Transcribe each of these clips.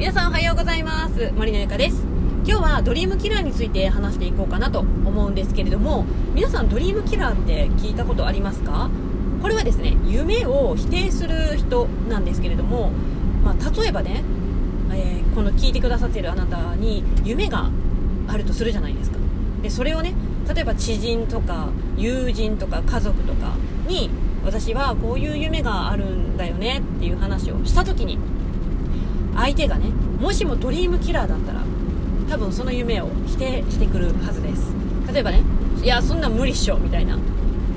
皆さんおはようございます。森のゆかです。今日はドリームキラーについて話していこうかなと思うんですけれども皆さんドリームキラーって聞いたことありますか？これはですね夢を否定する人なんですけれども、まあ、例えばね、えー、この聞いてくださっているあなたに夢があるとするじゃないですか。でそれをね例えば知人とか友人とか家族とかに私はこういう夢があるんだよねっていう話をした時に相手がねもしもドリームキラーだったら多分その夢を否定してくるはずです。例えばねいやそんな無理っしょみたいな。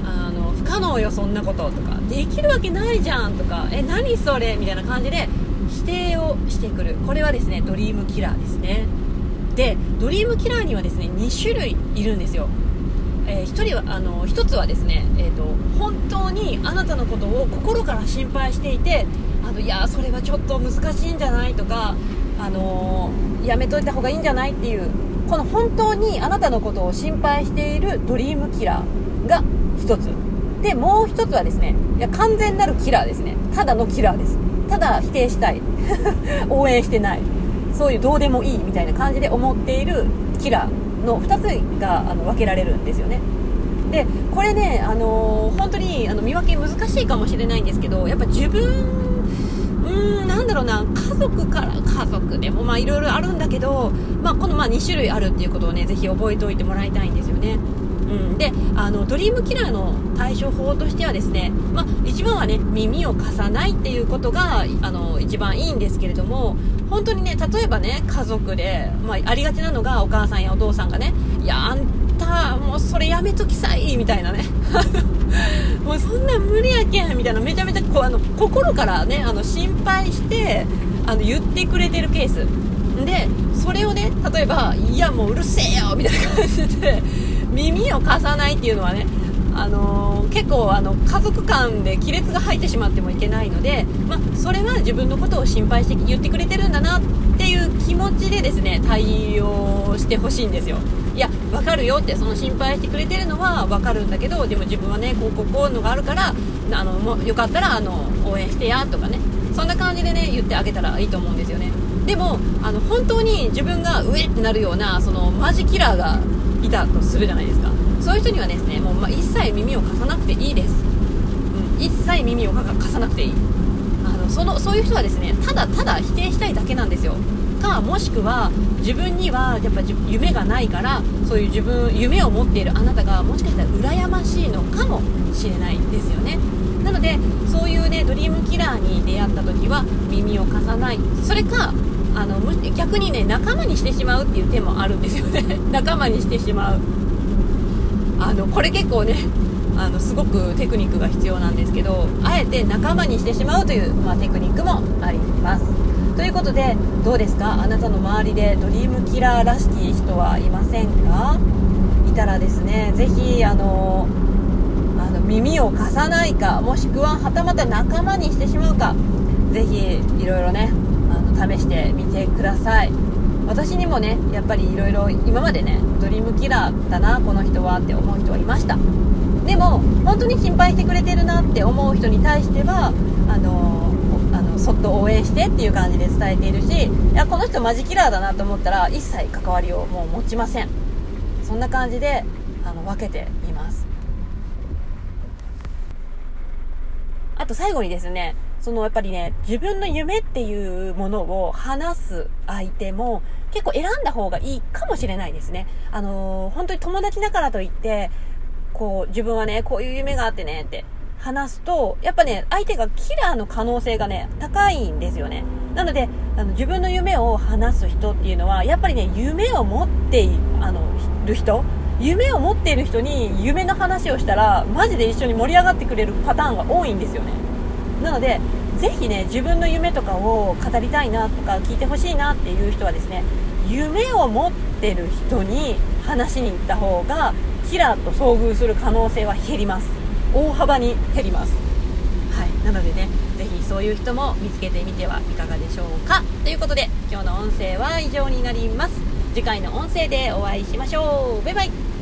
あの不可能よそんなこととか。できるわけないじゃんとかえ何それみたいな感じで否定をしてくる。これはですねドリームキラーですね。でドリームキラーにはですね2種類いるんですよ。えー、1人はあの1つはですね、えーと、本当にあなたのことを心から心配していてあのいやそれはちょっと難しいんじゃないとか、あのー、やめといた方がいいんじゃないっていうこの本当にあなたのことを心配しているドリームキラーが1つ。でもう1つはですねいや完全なるキラーですね。ただのキラーです。ただ否定したい。応援してない。そういうどうでもいいみたいな感じで思っているキラーの2つがあの分けられるんですよね。でこれね、あのー、本当にあの見分け難しいかもしれないんですけどやっぱ自分うんなんだろうな家族から家族でもまあいろいろあるんだけど、まあ、このまあ2種類あるっていうことをねぜひ覚えておいてもらいたいんですよね。うん、であのドリームキラーの対処法としてはですね、まあ、一番はね耳を貸さないっていうことがあの一番いいんですけれども本当にね例えばね家族で、まあ、ありがちなのがお母さんやお父さんがねいやあんもうそれやめときさいみたいなね。もうそんな無理やけんみたいなめちゃめちゃこうあの心からねあの心配してあの言ってくれてるケース。でそれをね例えばいやもううるせえよみたいな感じで耳を貸さないっていうのはねあのー、結構あの家族間で亀裂が入ってしまってもいけないので、まあ、それは自分のことを心配して言ってくれてるんだなっていう気持ちでですね対応してほしいんですよ。いや分かるよってその心配してくれてるのは分かるんだけどでも自分はねこうこうこういうのがあるからあのもよかったらあの応援してやとかね。そんな感じでね言ってあげたらいいと思うんですよね。でもあの本当に自分が上ってなるようなそのマジキラーがいたとするじゃないですか。そういう人にはですねもう、ま、一切耳を貸さなくていいです、うん、一切耳を貸さなくていい。あのそのそういう人はですねただただだけなんですよ。かもしくは自分にはやっぱ夢がないからそういう自分夢を持っているあなたがもしかしたら羨ましいのかもしれないですよね。なのでそういうねドリームキラーに出会った時は耳を貸さない。それかあの逆にね仲間にしてしまうっていう手もあるんですよね。仲間にしてしまう。あのこれ結構ねあのすごくテクニックが必要なんですけどあえて仲間にしてしまうという、まあ、テクニックもあります。ということでどうですか？あなたの周りでドリームキラーらしき人はいませんか？いたらですねぜひあのあの耳を貸さないかもしくははたまた仲間にしてしまうかぜひいろいろね試してみてください。私にもねやっぱりいろいろ今までねドリームキラーだなこの人はって思う人はいました。でも本当に心配してくれてるなって思う人に対してはあのそっと応援してっていう感じで伝えているしいやこの人マジキラーだなと思ったら一切関わりをもう持ちませんそんな感じであの分けていますあと最後にですねそのやっぱりね、自分の夢っていうものを話す相手も結構選んだ方がいいかもしれないですね。あのー、本当に友達だからといって、こう、自分はね、こういう夢があってねって話すと、やっぱね、相手がキラーの可能性がね、高いんですよね。なので、あの自分の夢を話す人っていうのは、やっぱりね、夢を持ってあのる人、夢を持っている人に夢の話をしたら、マジで一緒に盛り上がってくれるパターンが多いんですよね。なのでぜひね自分の夢とかを語りたいなとか聞いてほしいなっていう人はですね夢を持ってる人に話しに行った方がキラーと遭遇する可能性は減ります大幅に減ります。はい。なのでねぜひそういう人も見つけてみてはいかがでしょうか。ということで今日の音声は以上になります。次回の音声でお会いしましょう。バイバイ。